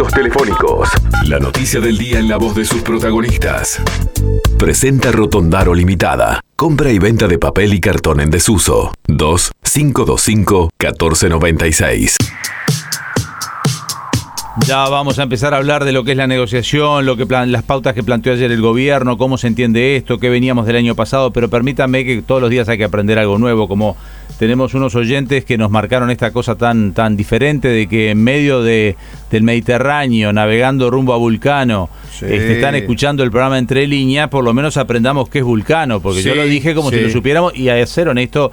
contactos telefónicos. La noticia del día en la voz de sus protagonistas. Presenta Rotondaro Limitada. Compra y venta de papel y cartón en desuso. 2 525 1496. Ya vamos a empezar a hablar de lo que es la negociación, lo que las pautas que planteó ayer el gobierno, cómo se entiende esto, qué veníamos del año pasado, pero permítanme que todos los días hay que aprender algo nuevo, como tenemos unos oyentes que nos marcaron esta cosa tan tan diferente de que en medio de, del Mediterráneo, navegando rumbo a Vulcano, este, están escuchando el programa Entre Líneas, por lo menos aprendamos qué es Vulcano, porque yo lo dije como si lo supiéramos y a ser honesto,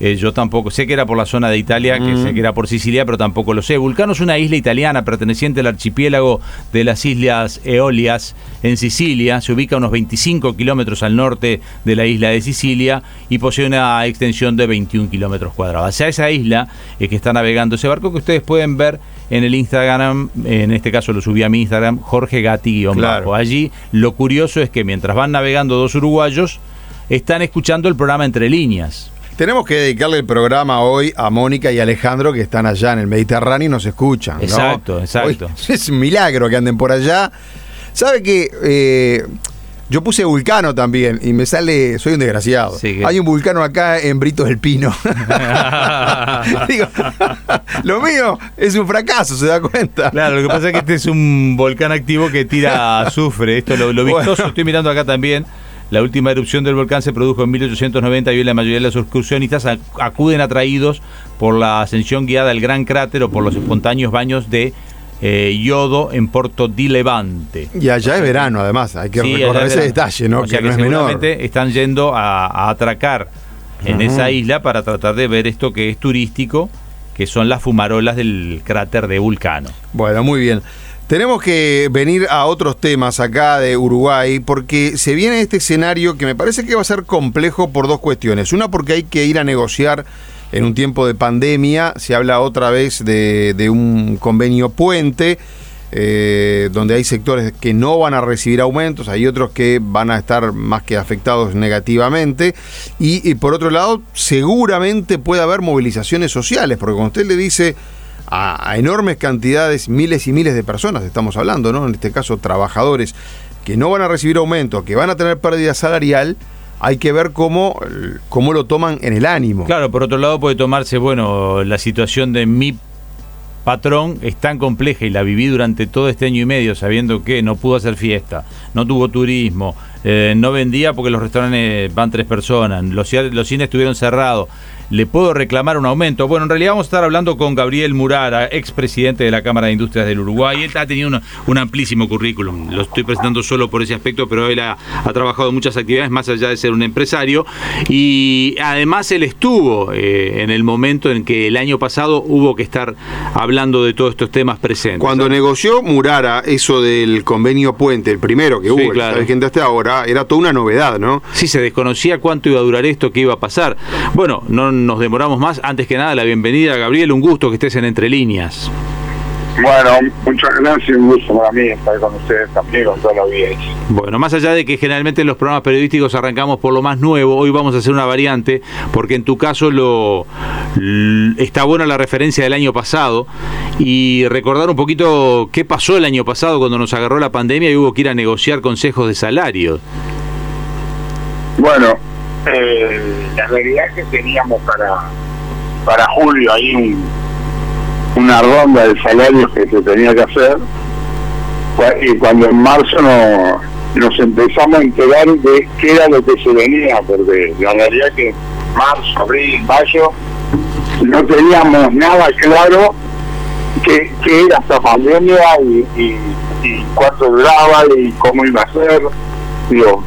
eh, yo tampoco, sé que era por la zona de Italia, que sé que era por Sicilia, pero tampoco lo sé. Vulcano es una isla italiana perteneciente al archipiélago de las Islas Eolias en Sicilia. Se ubica a unos 25 kilómetros al norte de la isla de Sicilia y posee una extensión de 21 kilómetros cuadrados. Hacia esa isla es que está navegando ese barco que ustedes pueden ver en el Instagram, en este caso lo subí a mi Instagram, Jorge Gatti claro. Allí lo curioso es que mientras van navegando dos uruguayos, están escuchando el programa Entre Líneas. Tenemos que dedicarle el programa hoy a Mónica y Alejandro que están allá en el Mediterráneo y nos escuchan. Exacto, exacto. es un milagro que anden por allá. ¿Sabe que eh, yo puse vulcano también y me sale, soy un desgraciado. Hay un vulcano acá en Brito del Pino. Digo, lo mío es un fracaso, ¿se da cuenta? Claro, lo que pasa es que este es un volcán activo que tira azufre. Esto lo, lo vistoso, estoy mirando acá también. La última erupción del volcán se produjo en 1890 y hoy la mayoría de los excursionistas acuden atraídos por la ascensión guiada al gran cráter o por los espontáneos baños de eh, yodo en Porto di Levante. Y allá es verano, además, hay que recordar ese detalle, ¿no? que, no es menor. están yendo a, atracar en esa isla para tratar de ver esto que es turístico, que son las fumarolas del cráter de Vulcano. Bueno, muy bien. Tenemos que venir a otros temas acá de Uruguay porque se viene este escenario que me parece que va a ser complejo por dos cuestiones. Una porque hay que ir a negociar en un tiempo de pandemia, se habla otra vez de, un convenio puente. Eh, donde hay sectores que no van a recibir aumentos, hay otros que van a estar más que afectados negativamente, y, por otro lado, seguramente puede haber movilizaciones sociales, porque cuando usted le dice a, enormes cantidades, miles y miles de personas, estamos hablando, ¿no? En este caso, trabajadores que no van a recibir aumento, que van a tener pérdida salarial, hay que ver cómo, cómo lo toman en el ánimo. Claro, por otro lado puede tomarse, bueno, la situación de mi patrón es tan compleja y la viví durante todo este año y medio sabiendo que no pudo hacer fiesta, no tuvo turismo, eh, no vendía porque los restaurantes van tres personas, los, los cines estuvieron cerrados le puedo reclamar un aumento. Bueno, en realidad vamos a estar hablando con Gabriel Murara, expresidente de la Cámara de Industrias del Uruguay. Él ha tenido un amplísimo currículum, lo estoy presentando solo por ese aspecto, pero él ha, trabajado en muchas actividades más allá de ser un empresario. Y además él estuvo eh, en el momento en que el año pasado hubo que estar hablando de todos estos temas presentes. Cuando negoció Murara eso del convenio puente, el primero que hubo, claro. gente hasta ahora, era toda una novedad, ¿no? Sí, se desconocía cuánto iba a durar esto, qué iba a pasar. Bueno, no nos demoramos más. Antes que nada, la bienvenida, Gabriel. Un gusto que estés en Entre Líneas. Bueno, muchas gracias, un gusto para mí estar con ustedes también, con toda la audiencia. Bueno, más allá de que generalmente en los programas periodísticos arrancamos por lo más nuevo, hoy vamos a hacer una variante, porque en tu caso lo está buena la referencia del año pasado y recordar un poquito qué pasó el año pasado cuando nos agarró la pandemia y hubo que ir a negociar consejos de salario. Bueno, eh, la realidad es que teníamos para, para julio ahí una ronda de salarios que se tenía que hacer y cuando en marzo no, nos empezamos a enterar de qué era lo que se venía, porque la realidad es que marzo, abril, mayo no teníamos nada claro qué, era esta pandemia y, y, y cuánto duraba y cómo iba a ser. Digo,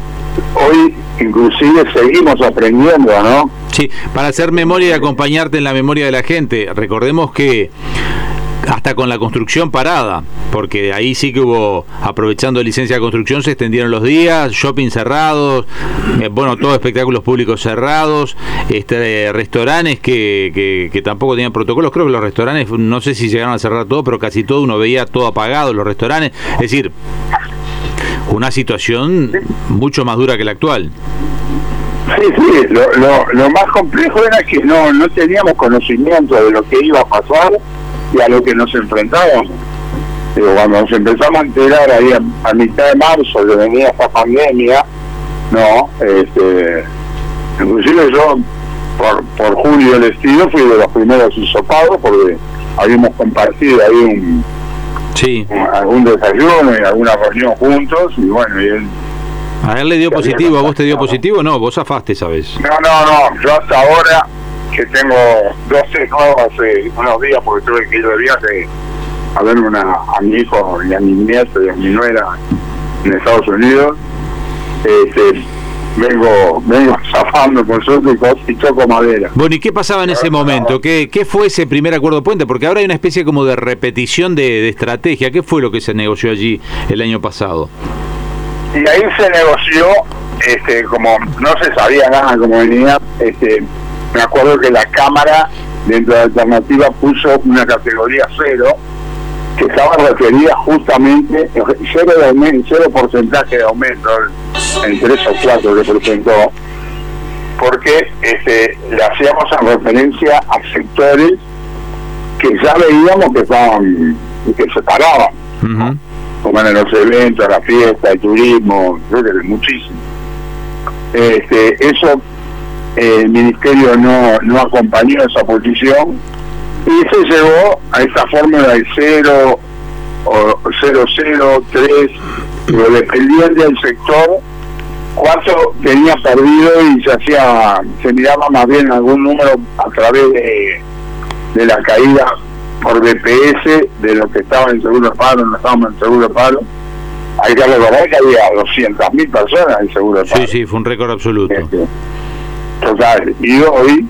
hoy inclusive seguimos aprendiendo, ¿no? Sí, para hacer memoria y acompañarte en la memoria de la gente, recordemos que hasta con la construcción parada, porque ahí sí que hubo, aprovechando licencia de construcción, se extendieron los días, shopping cerrados, eh, bueno, todos espectáculos públicos cerrados, este, restaurantes que, que, tampoco tenían protocolos, creo que los restaurantes, no sé si llegaron a cerrar todo, pero casi todo uno veía todo apagado, los restaurantes, es decir, una situación mucho más dura que la actual. Sí, sí, lo, lo, más complejo era que no, no teníamos conocimiento de lo que iba a pasar y a lo que nos enfrentábamos. cuando nos empezamos a enterar ahí a, mitad de marzo que venía esta pandemia, no, este, inclusive yo por, por julio el estilo fui de los primeros hisopados porque habíamos compartido ahí un, sí. algún desayuno y alguna reunión juntos y bueno, y él a él le dio positivo, ¿a vos te dio positivo? No, vos zafaste, ¿sabes? No, no, no, yo hasta ahora que tengo 12 nuevos hace unos días porque tuve que ir de viaje a ver una, a mi hijo y a mi nieto y a mi nuera en Estados Unidos. Este, vengo vengo zafando por suerte y choco madera. Bueno, ¿y qué pasaba en ese momento? ¿Qué, ¿Qué fue ese primer acuerdo puente? Porque ahora hay una especie como de repetición de, de estrategia. ¿Qué fue lo que se negoció allí el año pasado? Y ahí se negoció, este, como no se sabía nada cómo venía, este, me acuerdo que la Cámara dentro de la alternativa puso una categoría cero que estaba referida justamente cero de aumento, cero porcentaje de aumento en tres o cuatro que presentó porque este, le hacíamos en referencia a sectores que ya veíamos que estaban que se paraban como en los eventos, la fiesta, el turismo, creo que muchísimo. Este, eso eh, el ministerio no, no acompañó esa posición y se llevó a esta fórmula de 0 o 003, pero dependiente del sector cuánto tenía perdido y se hacía, se miraba más bien algún número a través de, de la caída por BPS de lo que estaba en seguro de paro, no estábamos en seguro de paro. Hay que recordar que había 200.000 personas en seguro de paro. Sí, sí, fue un récord absoluto. Este, total, y hoy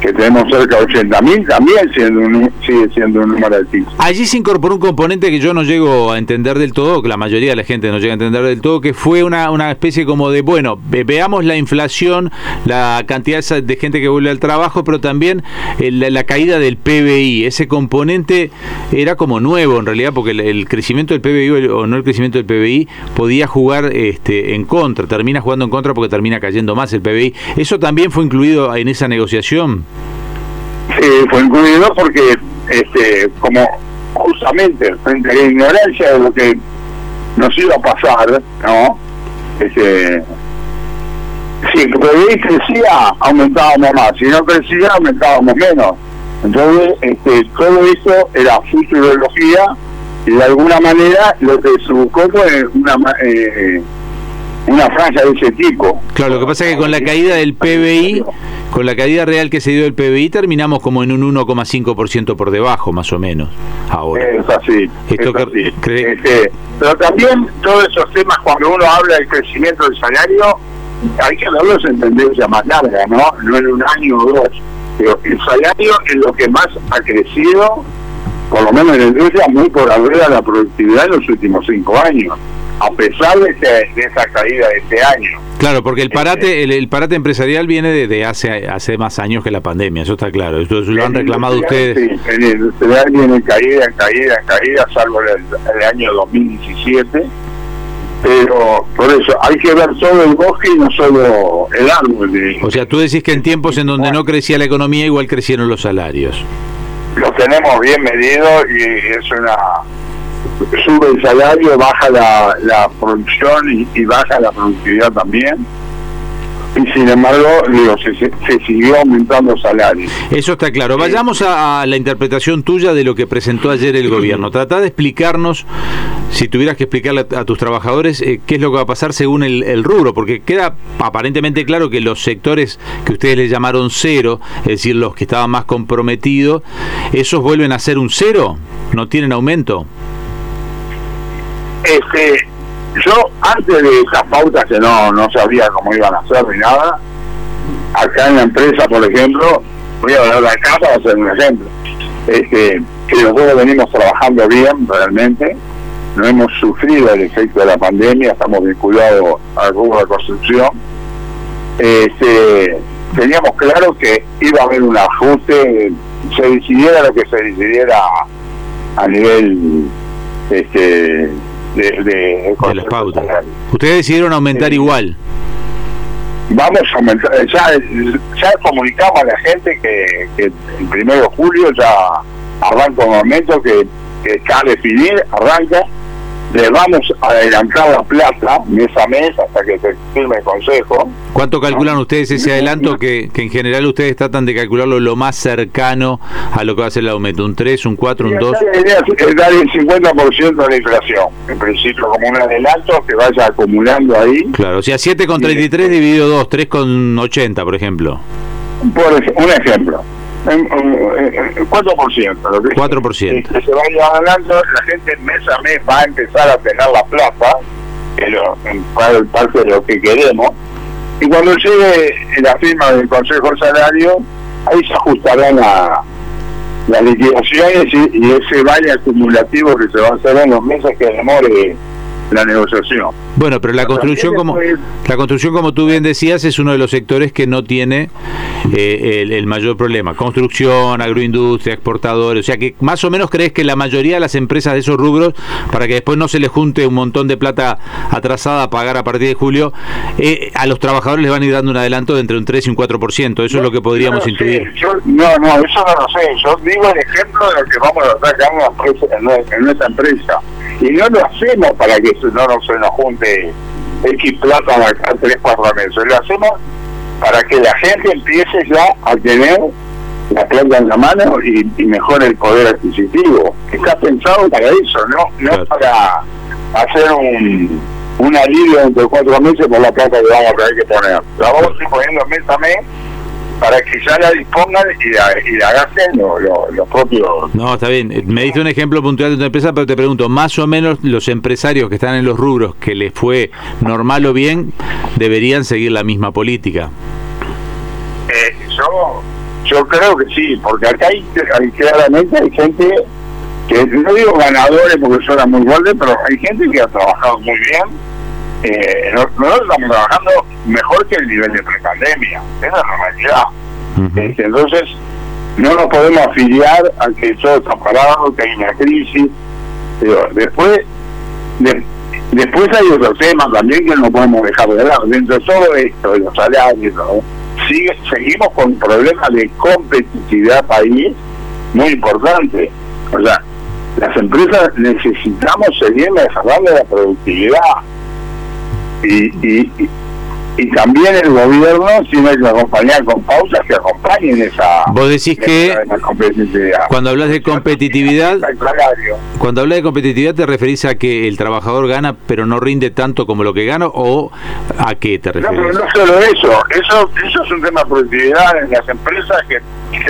que tenemos cerca de 80.000, también siendo un, sigue siendo un número altísimo. Allí se incorporó un componente que yo no llego a entender del todo, que la mayoría de la gente no llega a entender del todo, que fue una, una especie como de, bueno, veamos la inflación, la cantidad de gente que vuelve al trabajo, pero también la, caída del PBI. Ese componente era como nuevo en realidad, porque el, crecimiento del PBI o no el crecimiento del PBI podía jugar este, en contra, termina jugando en contra porque termina cayendo más el PBI. ¿Eso también fue incluido en esa negociación? Sí, fue incluido porque, este, como justamente frente a la ignorancia de lo que nos iba a pasar, ¿no? Este, si crecía, aumentábamos más, si no crecía, aumentábamos menos. Entonces, este, todo eso era futurología y de alguna manera lo que se buscó fue una, eh, una franja de ese tipo. Claro, lo que pasa es que con la caída del PBI, con la caída real que se dio del PBI, terminamos como en un 1,5% por debajo, más o menos, ahora. Es así. Este, pero también todos esos temas, cuando uno habla del crecimiento del salario, hay que verlos en tendencia más larga, ¿no? No en un año o dos. Pero el salario es lo que más ha crecido, por lo menos en la industria, muy por arriba de la productividad en los últimos cinco años a pesar de, esa caída de este año. Claro, porque el parate este, el, parate empresarial viene desde hace hace más años que la pandemia, eso está claro. Esto lo han reclamado ustedes. Sí, el industrial viene caída, caída, caída, salvo el, el año 2017 pero por eso hay que ver todo el bosque y no solo el árbol. O sea, tú decís que en tiempos en donde no crecía la economía igual crecieron los salarios. Lo tenemos bien medido y es una sube el salario, baja la, la producción y, baja la productividad también. Y sin embargo, digo, se, siguió aumentando el salario. Eso está claro. Vayamos a, la interpretación tuya de lo que presentó ayer el gobierno. Trata de explicarnos, si tuvieras que explicarle a, tus trabajadores, eh, qué es lo que va a pasar según el, el, rubro, porque queda aparentemente claro que los sectores que ustedes le llamaron cero, es decir, los que estaban más comprometidos, esos vuelven a ser un cero, no tienen aumento. Este, yo antes de esas pautas que no, no sabía cómo iban a hacer ni nada, acá en la empresa, por ejemplo, voy a hablar la casa, va ser un ejemplo, este, que nosotros venimos trabajando bien realmente, no hemos sufrido el efecto de la pandemia, estamos vinculados al rubro de construcción. Este, teníamos claro que iba a haber un ajuste, se decidiera lo que se decidiera a nivel este, de, las pautas. Ustedes decidieron aumentar igual. Vamos a aumentar, ya, ya comunicamos a la gente que, que el primero de julio ya arranca un aumento que que está a definir, arranca, le vamos a adelantar la plata mes a mes hasta que se firme el consejo. ¿Cuánto calculan ustedes ese adelanto que, que en general ustedes tratan de calcularlo lo más cercano a lo que va a ser el aumento? ¿Un 3, un 4, un 2? La idea es dar el 50% de la inflación, en principio, como un adelanto que vaya acumulando ahí. Claro, o sea, 7,33 dividido 2, 3,80, por ejemplo. Por un ejemplo. En- en- en 4%. Lo que 4%. que se vaya ganando, la gente mes a mes va a empezar a tener la plata, que lo- en pa- parte de lo que queremos, y cuando llegue la firma del Consejo de Salario, ahí se ajustarán la- las liquidaciones y, y ese vale acumulativo que se va a hacer en los meses que demore la negociación. Bueno, pero la construcción, como la construcción, como tú bien decías, es uno de los sectores que no tiene eh, el, el mayor problema. Construcción, agroindustria, exportadores. O sea que más o menos crees que la mayoría de las empresas de esos rubros, para que después no se les junte un montón de plata atrasada a pagar a partir de julio, eh, a los trabajadores les van a ir dando un adelanto de entre un 3 y un 4%. Eso es lo que podríamos no intuir. yo- no, no, eso no lo sé. Yo digo el ejemplo de lo que vamos a sacar en, en nuestra empresa. Y no lo hacemos para que no nos- se nos junte X plata acá tres, cuatro meses. Lo hacemos para que la gente empiece ya a tener la plata en la mano y, y mejore el poder adquisitivo. Está pensado para eso, no, no Claro. para hacer un, un alivio dentro de cuatro meses por la plata que vamos a tener que poner. La vamos a ir poniendo mes a mes para que ya la dispongan y la, y la gasten lo- lo- los propios. No, está bien. Me diste un ejemplo puntual de tu empresa, pero te pregunto, más o menos los empresarios que están en los rubros que les fue normal o bien, deberían seguir la misma política. Eh, yo, yo creo que sí, porque acá hay, hay claramente hay gente que no digo ganadores porque suena muy fuerte, pero hay gente que ha trabajado muy bien. Eh, no- nosotros estamos trabajando mejor que el nivel de prepandemia, es la realidad. Este, entonces, no nos podemos afiliar a que todo está parado, que hay una crisis. Pero después, de- después hay otro tema también que no podemos dejar de lado. Dentro de todo esto, de los salarios, ¿no? Sigue, seguimos con problemas de competitividad país muy importante. O sea, las empresas necesitamos seguir mejorando la productividad. Y, y, y- y también el gobierno tiene que acompañar con pausas que acompañen esa, Vos decís que esa competitividad. cuando hablas de competitividad, cuando hablas de competitividad te referís a que el trabajador gana pero no rinde tanto como lo que gana o a qué te No, pero no solo eso, eso, eso es un tema de productividad en las empresas que,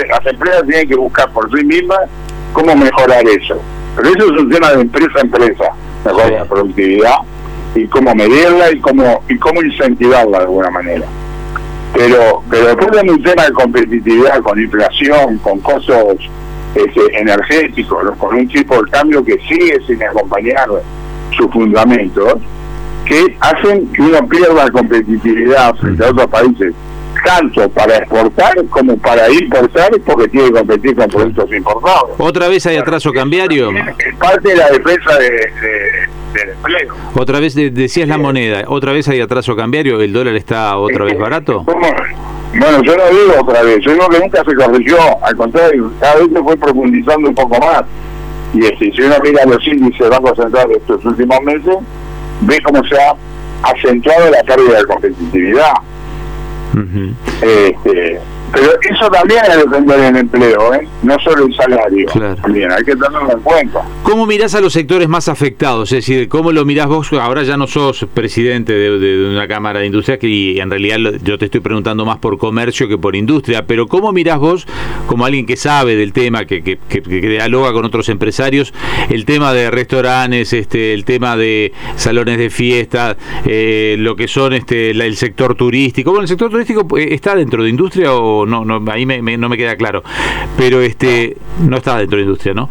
las empresas tienen que buscar por sí mismas cómo mejorar eso. Pero eso es un tema de empresa a empresa, mejorar Sí. la productividad y cómo medirla y cómo y cómo incentivarla de alguna manera. Pero pero después de un tema de competitividad con inflación, con costos este, energéticos, ¿no? con un tipo de cambio que sigue sin acompañar sus fundamentos, que hacen que uno pierda competitividad frente a otros países, tanto para exportar como para importar, porque tiene que competir con productos importados. ¿Otra vez hay atraso cambiario? Es parte de la defensa de, de- del empleo. Otra vez de- decías la moneda, otra vez hay atraso cambiario, el dólar está otra vez barato. ¿Cómo? Bueno, yo no digo otra vez, yo digo que nunca se corrigió, al contrario, cada vez se fue profundizando un poco más. Y este, si uno mira los índices de Banco Central de estos últimos meses, ve cómo se ha acentuado la pérdida de competitividad. Ujú. Este, pero eso también es defender el empleo, ¿eh? no solo el salario. Claro. También hay que tenerlo en cuenta. ¿Cómo mirás a los sectores más afectados? Es decir, ¿cómo lo mirás vos? Ahora ya no sos presidente de, una Cámara de Industria, que y en realidad lo- yo te estoy preguntando más por comercio que por industria, pero ¿cómo mirás vos, como alguien que sabe del tema, que, que, que- que dialoga con otros empresarios, el tema de restaurantes, este, el tema de salones de fiesta, eh, lo que son este, la- el sector turístico? Bueno, el sector turístico eh, está dentro de industria o no, no ahí me- me- no me queda claro, pero este no está dentro de industria, ¿no?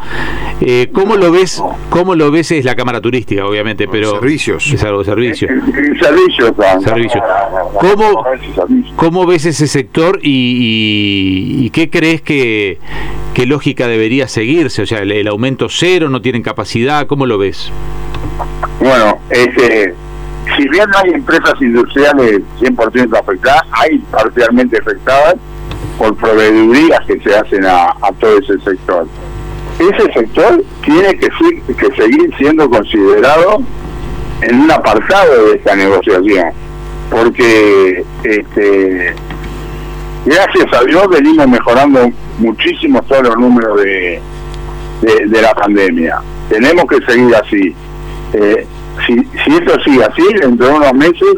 Eh, ¿Cómo lo ves? ¿Cómo lo ves? Es la cámara turística, obviamente, pero Servicios. es algo de servicio. El, el servicio, claro. Servicio. ¿Cómo, ¿Cómo ves ese sector y, y- y qué crees que, qué lógica debería seguirse? O sea, el, el aumento cero, no tienen capacidad, ¿cómo lo ves? Bueno, este, si bien no hay empresas industriales 100% afectadas, hay parcialmente afectadas por proveedurías que se hacen a, a todo ese sector. ese sector tiene que, que seguir siendo considerado en un apartado de esta negociación, porque este, gracias a Dios venimos mejorando muchísimo todos los números de, de, la pandemia. Tenemos que seguir así. Eh, si, si esto sigue así, dentro de unos meses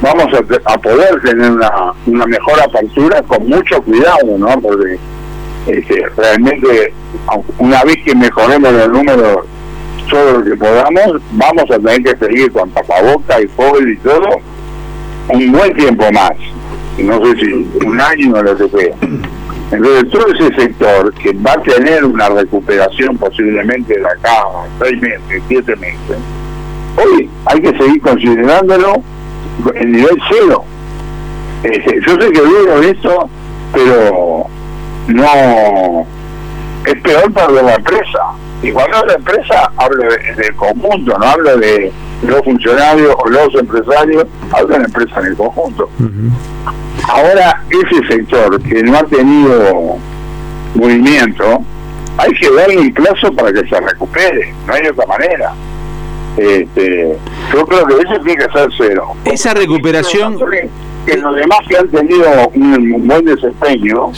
vamos a, poder tener una, una mejor apertura con mucho cuidado, ¿no? Porque este, realmente, una vez que mejoremos los números todo lo que podamos, vamos a tener que seguir con tapaboca y COVID y todo un buen tiempo más. No sé si un año o lo que sea. Entonces, todo ese sector que va a tener una recuperación posiblemente de acá seis meses, siete meses, hoy hay que seguir considerándolo en nivel cero. Este, yo sé que digo esto, pero no es peor para la empresa. Y cuando hablo de empresa, hablo del conjunto, no hablo de los funcionarios o los empresarios, hablo de la empresa en el conjunto. Ahora, ese sector que no ha tenido movimiento, hay que darle un plazo para que se recupere, no hay otra manera. Este, yo creo que eso tiene que ser cero. Esa recuperación... Que los demás que han tenido un, buen desempeño,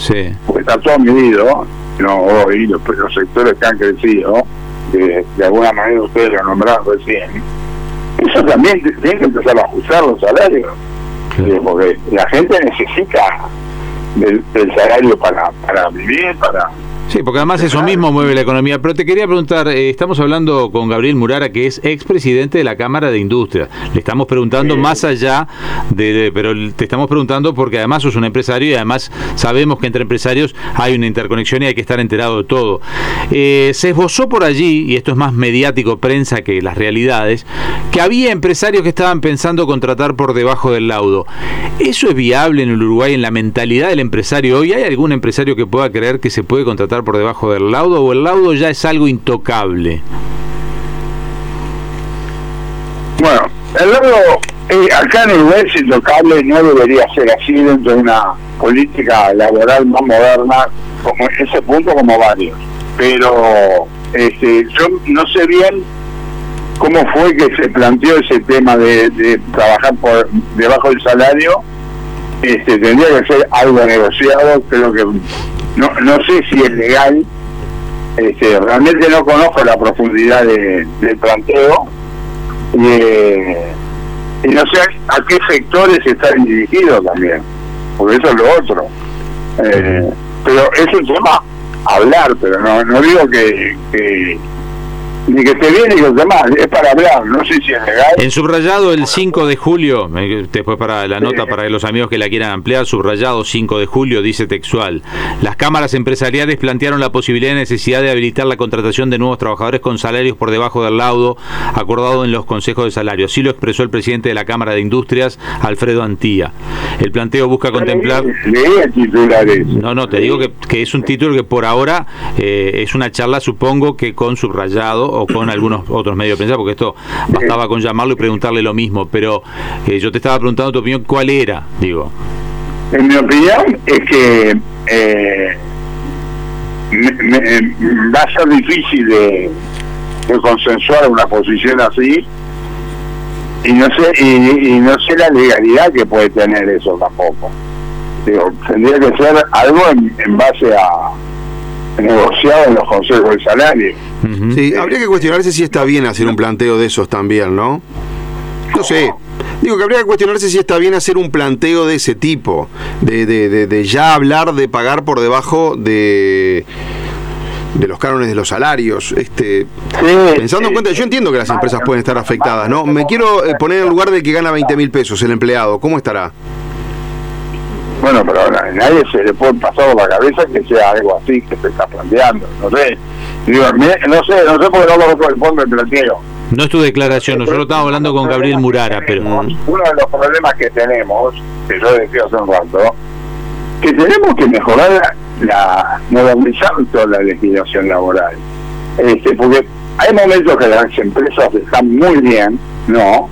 porque está todo medido, no hoy, los, los sectores que han crecido, que de alguna manera ustedes lo nombraron recién, eso también tiene que empezar a ajustar los salarios, porque la gente necesita del, del salario para, para vivir, para Sí, porque además eso mismo mueve la economía. Pero te quería preguntar, eh, estamos hablando con Gabriel Murara, que es expresidente de la Cámara de Industria. Le estamos preguntando más allá de, Pero te estamos preguntando porque además sos un empresario y además sabemos que entre empresarios hay una interconexión y hay que estar enterado de todo. Eh, se esbozó por allí, y esto es más mediático prensa que las realidades, que había empresarios que estaban pensando contratar por debajo del laudo. ¿Eso es viable en el Uruguay en la mentalidad del empresario hoy? ¿Hay algún empresario que pueda creer que se puede contratar por debajo del laudo o el laudo ya es algo intocable? Bueno, el laudo eh, acá en Uruguay es intocable, no debería ser así dentro de una política laboral más moderna, como en ese punto como varios. Pero este, yo no sé bien cómo fue que se planteó ese tema de, trabajar por debajo del salario. Este, tendría que ser algo negociado, creo que no, no sé si es legal, este, realmente no conozco la profundidad del planteo eh, y no sé a qué sectores están dirigidos también, porque eso es lo otro. Eh, pero es un tema hablar, pero no, digo que ni que esté bien ni esté mal, es para hablar, no sé si es legal. En subrayado el 5 de julio, después para la nota para los amigos que la quieran ampliar, subrayado 5 de julio dice textual, las cámaras empresariales plantearon la posibilidad y necesidad de habilitar la contratación de nuevos trabajadores con salarios por debajo del laudo acordado en los consejos de salario. Así lo expresó el presidente de la Cámara de Industrias, Alfredo Antía. El planteo busca contemplar... No, no, te digo que, que, es un título que por ahora eh, es una charla, supongo que con subrayado o con algunos otros medios de prensa, porque esto bastaba con llamarlo y preguntarle lo mismo, pero eh, yo te estaba preguntando tu opinión, ¿cuál era? Digo. En mi opinión es que eh, va a ser difícil de, consensuar una posición así y no sé y, no sé la legalidad que puede tener eso tampoco digo tendría que ser algo en base a negociado en los consejos de salario. Sí, habría que cuestionarse si está bien hacer un planteo de esos también, ¿no? No sé. Digo que habría que cuestionarse si está bien hacer un planteo de ese tipo, de, de, de, ya hablar de pagar por debajo de de los cánones de los salarios, este pensando en cuenta, yo entiendo que las empresas pueden estar afectadas, ¿no? Me quiero eh, poner en lugar de que gana 20 mil pesos el empleado, ¿cómo estará? Bueno, pero a nadie se le puede pasar por la cabeza que sea algo así que se está planteando. No sé. Digo, no sé, no sé por qué no lo responde el planteo. No es tu declaración, nosotros estamos hablando con Gabriel Murara, pero... Uno de los problemas que tenemos, que yo decía hace un rato, que tenemos que mejorar la, modernizar toda la legislación laboral. Este, porque hay momentos que las empresas están muy bien, ¿no?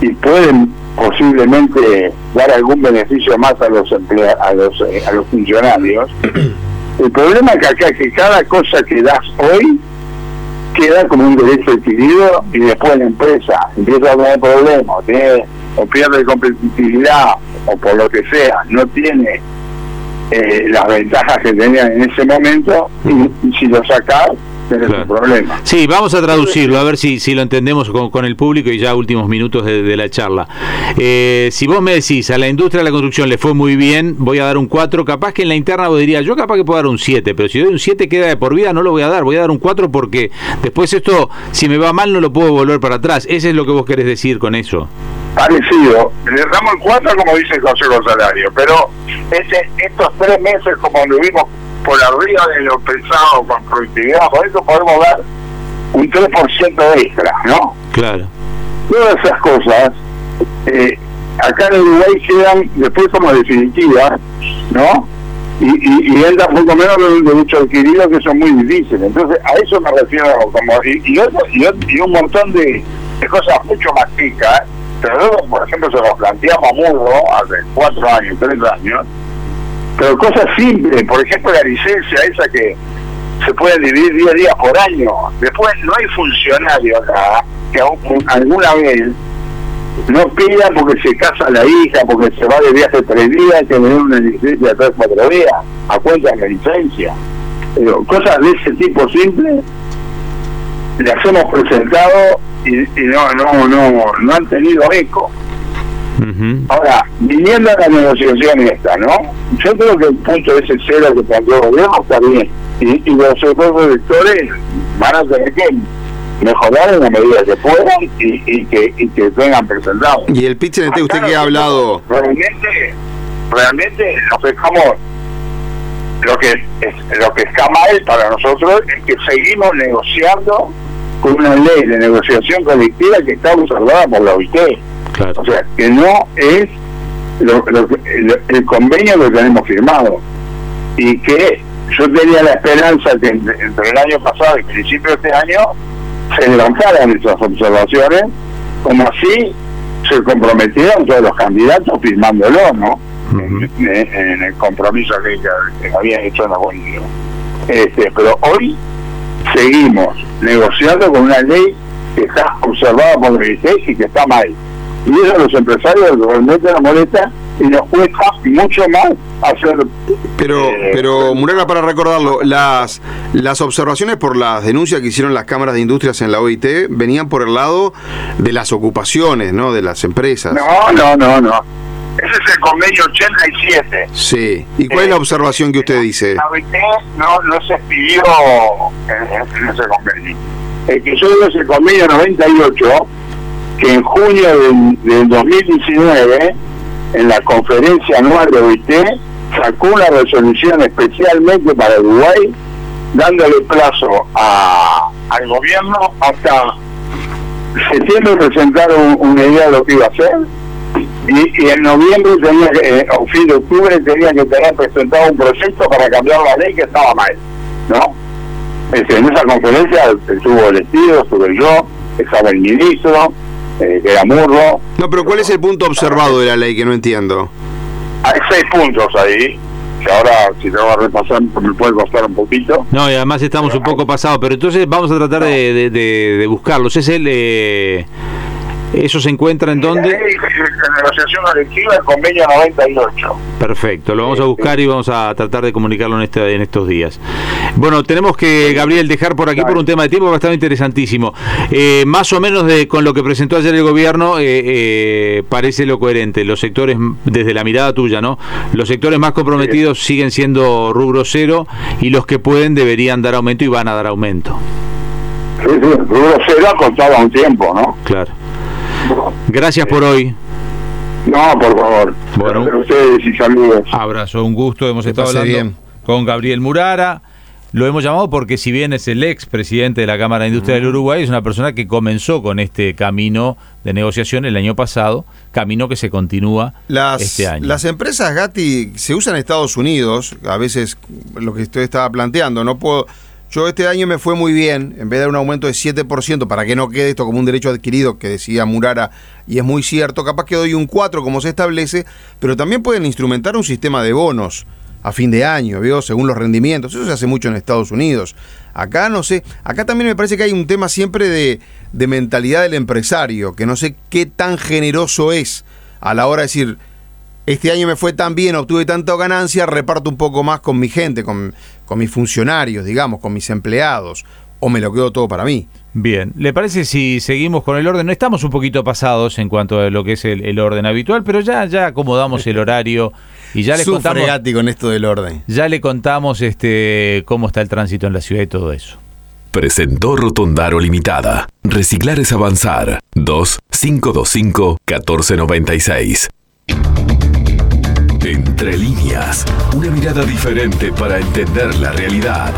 Y pueden posiblemente dar algún beneficio más a los a los, eh, a los funcionarios El problema que acá es que cada cosa que das hoy queda como un derecho adquirido y después la empresa empieza a tener problemas, o pierde competitividad o por lo que sea, no tiene eh, las ventajas que tenía en ese momento y, si lo sacas tenés problema. Sí, vamos a traducirlo, a ver si, si lo entendemos con, el público y ya últimos minutos de, la charla. Eh, si vos me decís, a la industria de la construcción le fue muy bien, voy a dar un 4, capaz que en la interna vos diría, yo capaz que puedo dar un 7, pero si doy un 7 queda de por vida, no lo voy a dar, voy a dar un 4 porque después esto, si me va mal, no lo puedo volver para atrás. Ese es lo que vos querés decir con eso parecido. Le damos el 4 como dice el Consejo Salario, pero este, estos tres meses como lo vimos por arriba de lo pensado con productividad, por eso podemos dar un 3% extra, ¿no? Claro. Todas esas cosas, eh, acá en Uruguay quedan después como definitivas, ¿no? Y, y, y poco menos de un derecho adquirido que son muy difíciles. Entonces, a eso me refiero, como y, y, y, un montón de, de cosas mucho más chicas pero luego, por ejemplo, se lo planteamos a Murro hace cuatro años, tres años, pero cosas simples, por ejemplo, la licencia esa que se puede dividir 10 días por año. Después no hay funcionario acá que alguna vez no pida porque se casa la hija, porque se va de viaje tres días, que me una licencia tres cuatro días, a cuenta de la licencia. Pero cosas de ese tipo simples las hemos presentado y, no, no, no, no han tenido eco. Ahora, viniendo a la negociación esta, ¿no? Yo creo que el punto ese cero que planteó el gobierno está bien. Y, los otros electores van a tener que mejorar en la medida que puedan y, que, y que vengan presentados. Y el pitch de usted que ha hablado. Realmente, realmente nos dejamos. Lo que, es, lo que está mal para nosotros es que seguimos negociando con una ley de negociación colectiva que está observada por la OIT. O sea, que no es el, convenio que tenemos firmado. Y que yo tenía la esperanza que entre, el año pasado y principio de este año se levantaran estas observaciones, como así se comprometieron todos los candidatos firmándolo, ¿no? en, el compromiso que, que, habían hecho en la Bolivia. Este, pero hoy seguimos negociando con una ley que está observada por el ministerio y que está mal. Y eso a los empresarios realmente nos molesta y nos cuesta mucho más hacer... Pero, eh, pero Muraga, para recordarlo, las, las observaciones por las denuncias que hicieron las cámaras de industrias en la OIT venían por el lado de las ocupaciones, ¿no? De las empresas. No, no, no, no. Ese es el convenio 87. Sí. ¿Y cuál es la eh, observación que usted dice? La OIT no, no se expidió en, ese convenio. El que yo digo es el convenio 98, que en junio del, 2019, en la conferencia anual de OIT, sacó una resolución especialmente para Uruguay, dándole plazo al gobierno hasta septiembre presentar una idea de lo que iba a hacer y, en noviembre tenía que, eh, o fin de octubre tenía que tener presentado un proyecto para cambiar la ley que estaba mal, ¿no? Este, en esa conferencia estuvo el estilo, estuve yo, estaba el ministro, eh, que era Murro. No, pero ¿cuál es el punto observado de la ley que no entiendo? Hay seis puntos ahí, que ahora si te voy a repasar me puede costar un poquito. No, y además estamos un poco pasados, pero entonces vamos a tratar de, de, buscarlos. Es el... Eh ¿Eso se encuentra en dónde? En negociación colectiva, el convenio 98. Perfecto, lo vamos a buscar y vamos a tratar de comunicarlo en, este, en estos días. Bueno, tenemos que, Gabriel, dejar por aquí por un tema de tiempo bastante interesantísimo. Eh, más o menos de con lo que presentó ayer el gobierno, eh, eh, parece lo coherente. Los sectores, desde la mirada tuya, ¿no? Los sectores más comprometidos siguen siendo rubro cero y los que pueden deberían dar aumento y van a dar aumento. Sí, sí, rubro cero ha costado un tiempo, ¿no? Claro. Gracias por hoy. No, por favor. Bueno, ustedes y saludos. Abrazo, un gusto. Hemos estado hablando con Gabriel Murara. Lo hemos llamado porque si bien es el ex presidente de la Cámara de Industria del Uruguay, es una persona que comenzó con este camino de negociación el año pasado, camino que se continúa este año. Las empresas Gatti se usan en Estados Unidos, a veces lo que usted estaba planteando, no puedo yo este año me fue muy bien, en vez de un aumento de 7%, para que no quede esto como un derecho adquirido, que decía Murara, y es muy cierto, capaz que doy un 4 como se establece, pero también pueden instrumentar un sistema de bonos. a fin de año, ¿vio? Según los rendimientos. Eso se hace mucho en Estados Unidos. Acá no sé, acá también me parece que hay un tema siempre de, de mentalidad del empresario, que no sé qué tan generoso es a la hora de decir, este año me fue tan bien, obtuve tanta ganancia, reparto un poco más con mi gente, con, con mis funcionarios, digamos, con mis empleados, o me lo quedo todo para mí. Bien, ¿le parece si seguimos con el orden? No estamos un poquito pasados en cuanto a lo que es el, el orden habitual, pero ya, ya acomodamos el horario y ya le contamos. con esto del orden. Ya le contamos este cómo está el tránsito en la ciudad y todo eso. Presentó Rotondaro Limitada. Reciclar es avanzar. 2-525-1496. Entre líneas, una mirada diferente para entender la realidad.